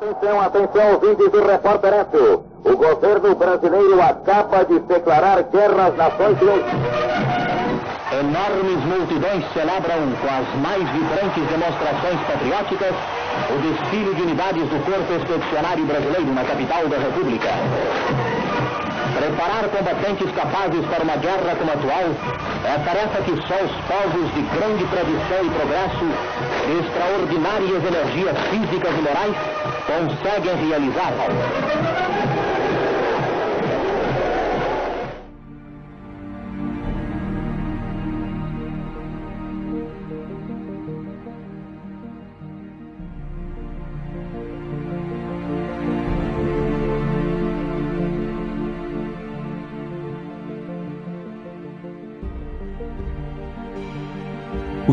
Atenção, atenção, ouvintes do Repórter Eto. O governo brasileiro acaba de declarar guerra às nações Unidas. Enormes multidões celebram com as mais vibrantes demonstrações patrióticas o desfile de unidades do Corpo Expedicionário Brasileiro na capital da República. Preparar combatentes capazes para uma guerra como a atual é a tarefa que só os povos de grande tradição e progresso, de extraordinárias energias físicas e morais, conseguem realizar.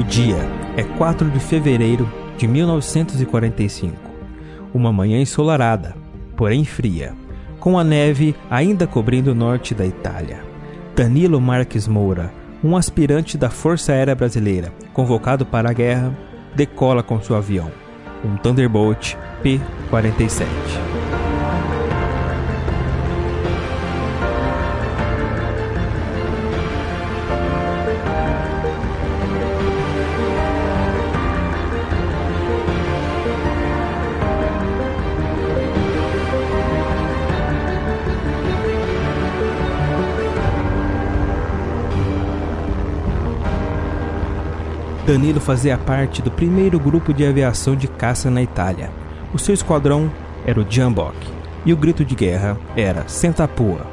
Dia é 4 de fevereiro de 1945. Uma manhã ensolarada, porém fria, com a neve ainda cobrindo o norte da Itália. Danilo Marques Moura, um aspirante da Força Aérea Brasileira, convocado para a guerra, decola com seu avião, um Thunderbolt P-47. Danilo fazia parte do primeiro grupo de aviação de caça na Itália. O seu esquadrão era o Jambok e o grito de guerra era Sentapua.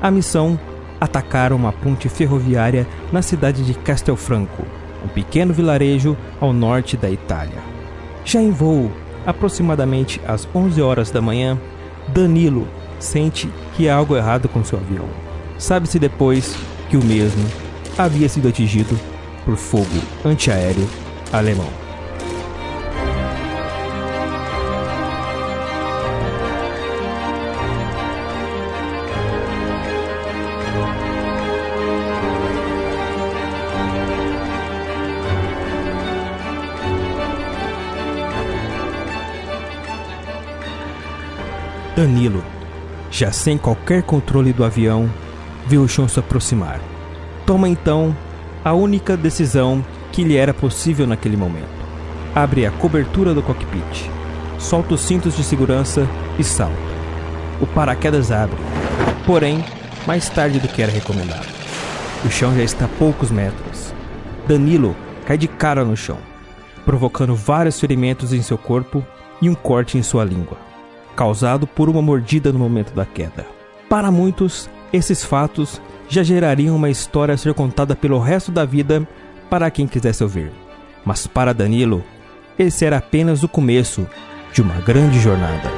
A missão: atacar uma ponte ferroviária na cidade de Castelfranco, um pequeno vilarejo ao norte da Itália. Já em voo, aproximadamente às 11 horas da manhã, Danilo sente que há algo errado com seu avião. Sabe-se depois que o mesmo havia sido atingido por fogo antiaéreo alemão. Danilo, já sem qualquer controle do avião, vê o chão se aproximar. Toma então a única decisão que lhe era possível naquele momento. Abre a cobertura do cockpit, solta os cintos de segurança e salta. O paraquedas abre, porém, mais tarde do que era recomendado. O chão já está a poucos metros. Danilo cai de cara no chão, provocando vários ferimentos em seu corpo e um corte em sua língua, causado por uma mordida no momento da queda. Para muitos, esses fatos já gerariam uma história a ser contada pelo resto da vida para quem quisesse ouvir. Mas para Danilo, esse era apenas o começo de uma grande jornada.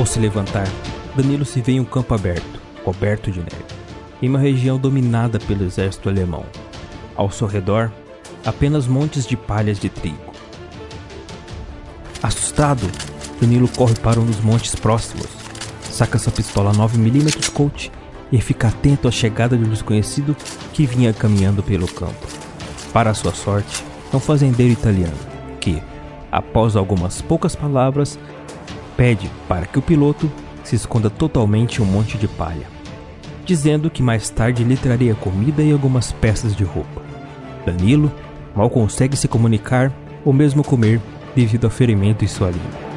Ao se levantar, Danilo se vê em um campo aberto, coberto de neve, em uma região dominada pelo exército alemão. Ao seu redor, apenas montes de palhas de trigo. Assustado, Danilo corre para um dos montes próximos, saca sua pistola 9mm Colt e fica atento à chegada do desconhecido que vinha caminhando pelo campo. Para sua sorte, é um fazendeiro italiano que, após algumas poucas palavras, pede para que o piloto se esconda totalmente em um monte de palha, dizendo que mais tarde lhe traria comida e algumas peças de roupa. Danilo mal consegue se comunicar ou mesmo comer devido ao ferimento em sua língua.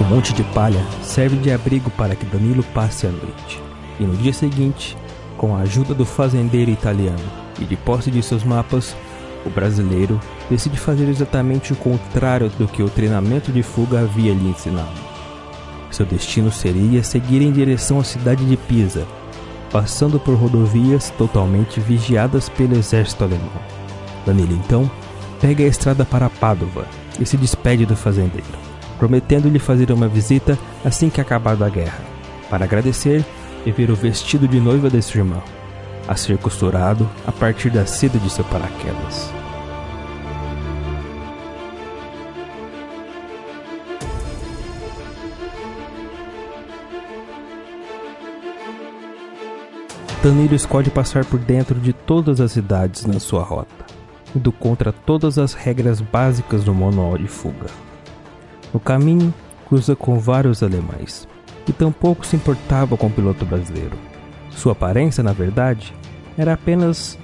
O monte de palha serve de abrigo para que Danilo passe a noite. E no dia seguinte, com a ajuda do fazendeiro italiano e de posse de seus mapas, o brasileiro decide fazer exatamente o contrário do que o treinamento de fuga havia lhe ensinado. Seu destino seria seguir em direção à cidade de Pisa, passando por rodovias totalmente vigiadas pelo exército alemão. Danilo então pega a estrada para Padova e se despede do fazendeiro, prometendo-lhe fazer uma visita assim que acabar da guerra, para agradecer e ver o vestido de noiva de seu irmão, a ser costurado a partir da seda de seu paraquedas. Danilo escolhe passar por dentro de todas as cidades na sua rota, indo contra todas as regras básicas do manual de fuga. No caminho, cruza com vários alemães, que tampouco se importava com o piloto brasileiro. Sua aparência, na verdade, era apenas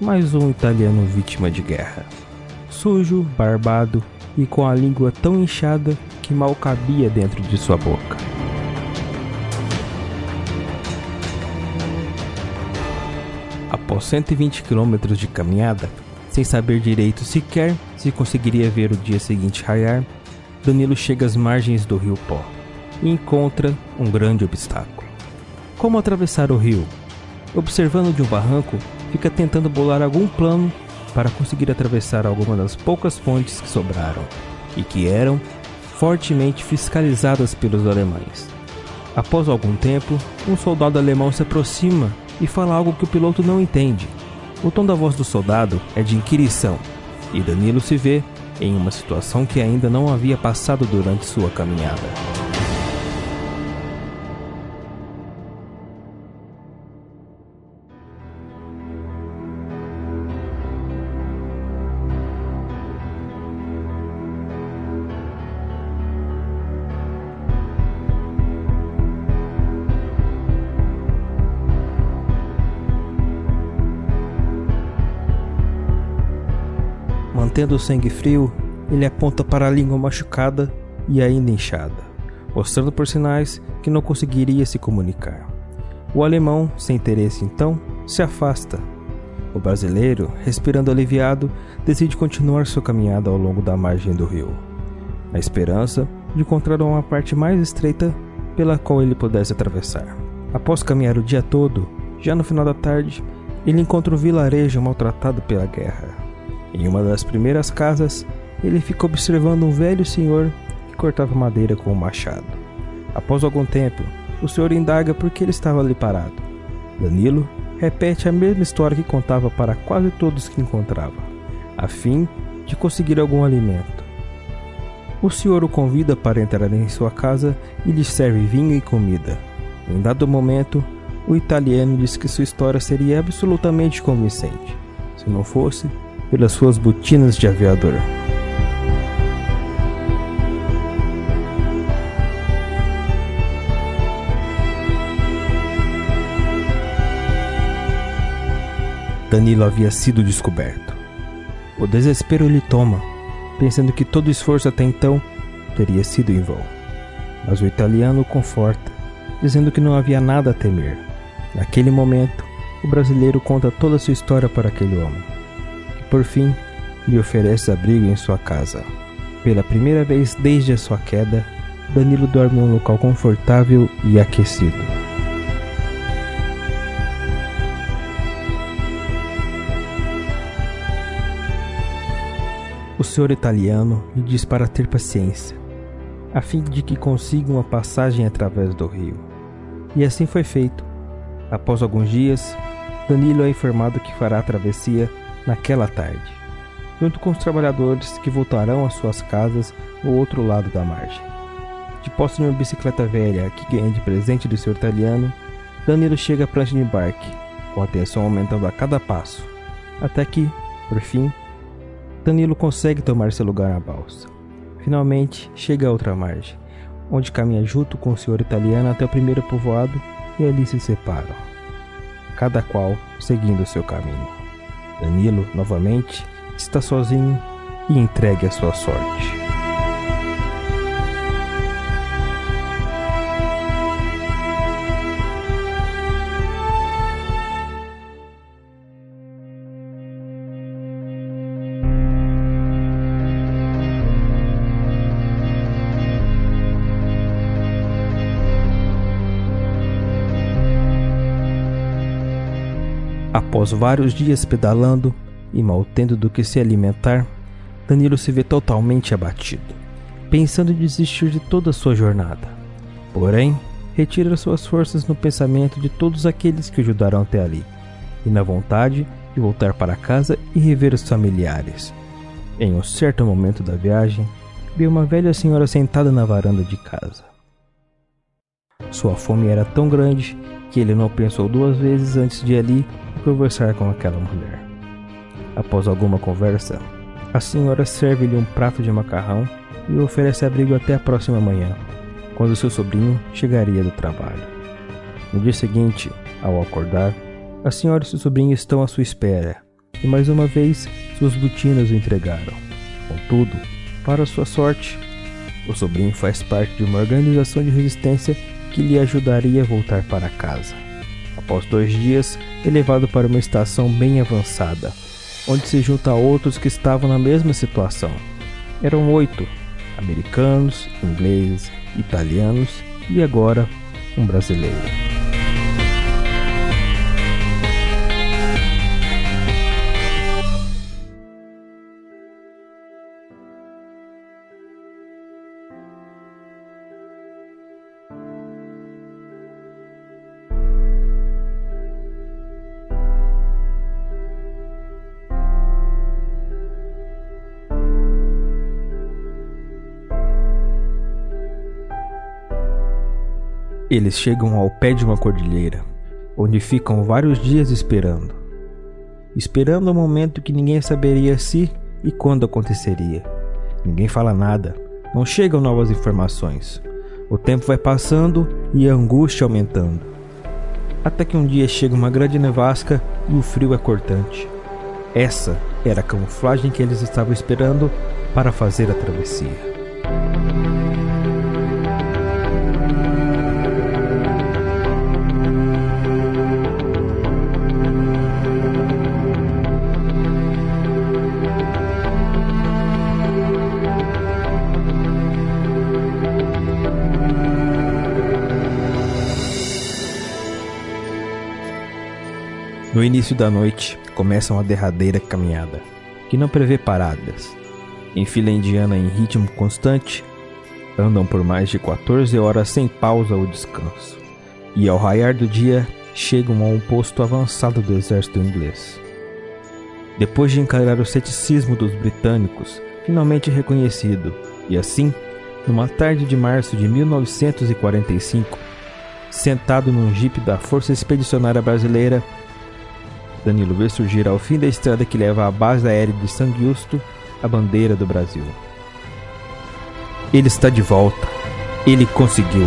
mais um italiano vítima de guerra. Sujo, barbado e com a língua tão inchada que mal cabia dentro de sua boca. Após 120 quilômetros de caminhada, sem saber direito sequer se conseguiria ver o dia seguinte raiar, Danilo chega às margens do rio Pó e encontra um grande obstáculo. Como atravessar o rio? Observando de um barranco, fica tentando bolar algum plano para conseguir atravessar alguma das poucas pontes que sobraram e que eram fortemente fiscalizadas pelos alemães. Após algum tempo, um soldado alemão se aproxima e fala algo que o piloto não entende. O tom da voz do soldado é de inquirição, e Danilo se vê em uma situação que ainda não havia passado durante sua caminhada. Mantendo o sangue frio, ele aponta para a língua machucada e ainda inchada, mostrando por sinais que não conseguiria se comunicar. O alemão, sem interesse então, se afasta. O brasileiro, respirando aliviado, decide continuar sua caminhada ao longo da margem do rio, na esperança de encontrar uma parte mais estreita pela qual ele pudesse atravessar. Após caminhar o dia todo, já no final da tarde, ele encontra um vilarejo maltratado pela guerra. Em uma das primeiras casas, ele fica observando um velho senhor que cortava madeira com um machado. Após algum tempo, o senhor indaga por que ele estava ali parado. Danilo repete a mesma história que contava para quase todos que encontrava, a fim de conseguir algum alimento. O senhor o convida para entrar em sua casa e lhe serve vinho e comida. Em dado momento, o italiano diz que sua história seria absolutamente convincente. Se não fosse, pelas suas botinas de aviador. Danilo havia sido descoberto. O desespero lhe toma, pensando que todo esforço até então teria sido em vão. Mas o italiano o conforta, dizendo que não havia nada a temer. Naquele momento, o brasileiro conta toda a sua história para aquele homem por fim, lhe oferece abrigo em sua casa. Pela primeira vez desde a sua queda, Danilo dorme em um local confortável e aquecido. O senhor italiano lhe diz para ter paciência, a fim de que consiga uma passagem através do rio. E assim foi feito. Após alguns dias, Danilo é informado que fará a travessia naquela tarde, junto com os trabalhadores que voltarão às suas casas no outro lado da margem. De posse de uma bicicleta velha que ganha de presente do seu italiano, Danilo chega à prancha de embarque, com a tensão aumentando a cada passo, até que, por fim, Danilo consegue tomar seu lugar na balsa. Finalmente, chega a outra margem, onde caminha junto com o senhor italiano até o primeiro povoado e ali se separam, cada qual seguindo seu caminho. Danilo, novamente, está sozinho e entregue à sua sorte. Após vários dias pedalando e mal tendo do que se alimentar, Danilo se vê totalmente abatido, pensando em desistir de toda a sua jornada. Porém, retira suas forças no pensamento de todos aqueles que o ajudaram até ali, e na vontade de voltar para casa e rever os familiares. Em um certo momento da viagem, viu uma velha senhora sentada na varanda de casa. Sua fome era tão grande que ele não pensou duas vezes antes de ali conversar com aquela mulher. Após alguma conversa, a senhora serve-lhe um prato de macarrão e oferece abrigo até a próxima manhã, quando seu sobrinho chegaria do trabalho. No dia seguinte, ao acordar, a senhora e seu sobrinho estão à sua espera, e mais uma vez suas botinas o entregaram. Contudo, para sua sorte, o sobrinho faz parte de uma organização de resistência que lhe ajudaria a voltar para casa. Após dois dias, é levado para uma estação bem avançada, onde se junta a outros que estavam na mesma situação. Eram oito: americanos, ingleses, italianos e agora um brasileiro. Eles chegam ao pé de uma cordilheira, onde ficam vários dias esperando. Esperando o momento que ninguém saberia se e quando aconteceria. Ninguém fala nada, não chegam novas informações. O tempo vai passando e a angústia aumentando. Até que um dia chega uma grande nevasca e o frio é cortante. Essa era a camuflagem que eles estavam esperando para fazer a travessia. No início da noite, começa uma derradeira caminhada, que não prevê paradas. Em fila indiana em ritmo constante, andam por mais de 14 horas sem pausa ou descanso. E ao raiar do dia, chegam a um posto avançado do exército inglês. Depois de encarar o ceticismo dos britânicos, finalmente reconhecido, e assim, numa tarde de março de 1945, sentado num jipe da Força Expedicionária Brasileira, Danilo vê surgir ao fim da estrada que leva à base aérea de San Justo a bandeira do Brasil. Ele está de volta. Ele conseguiu.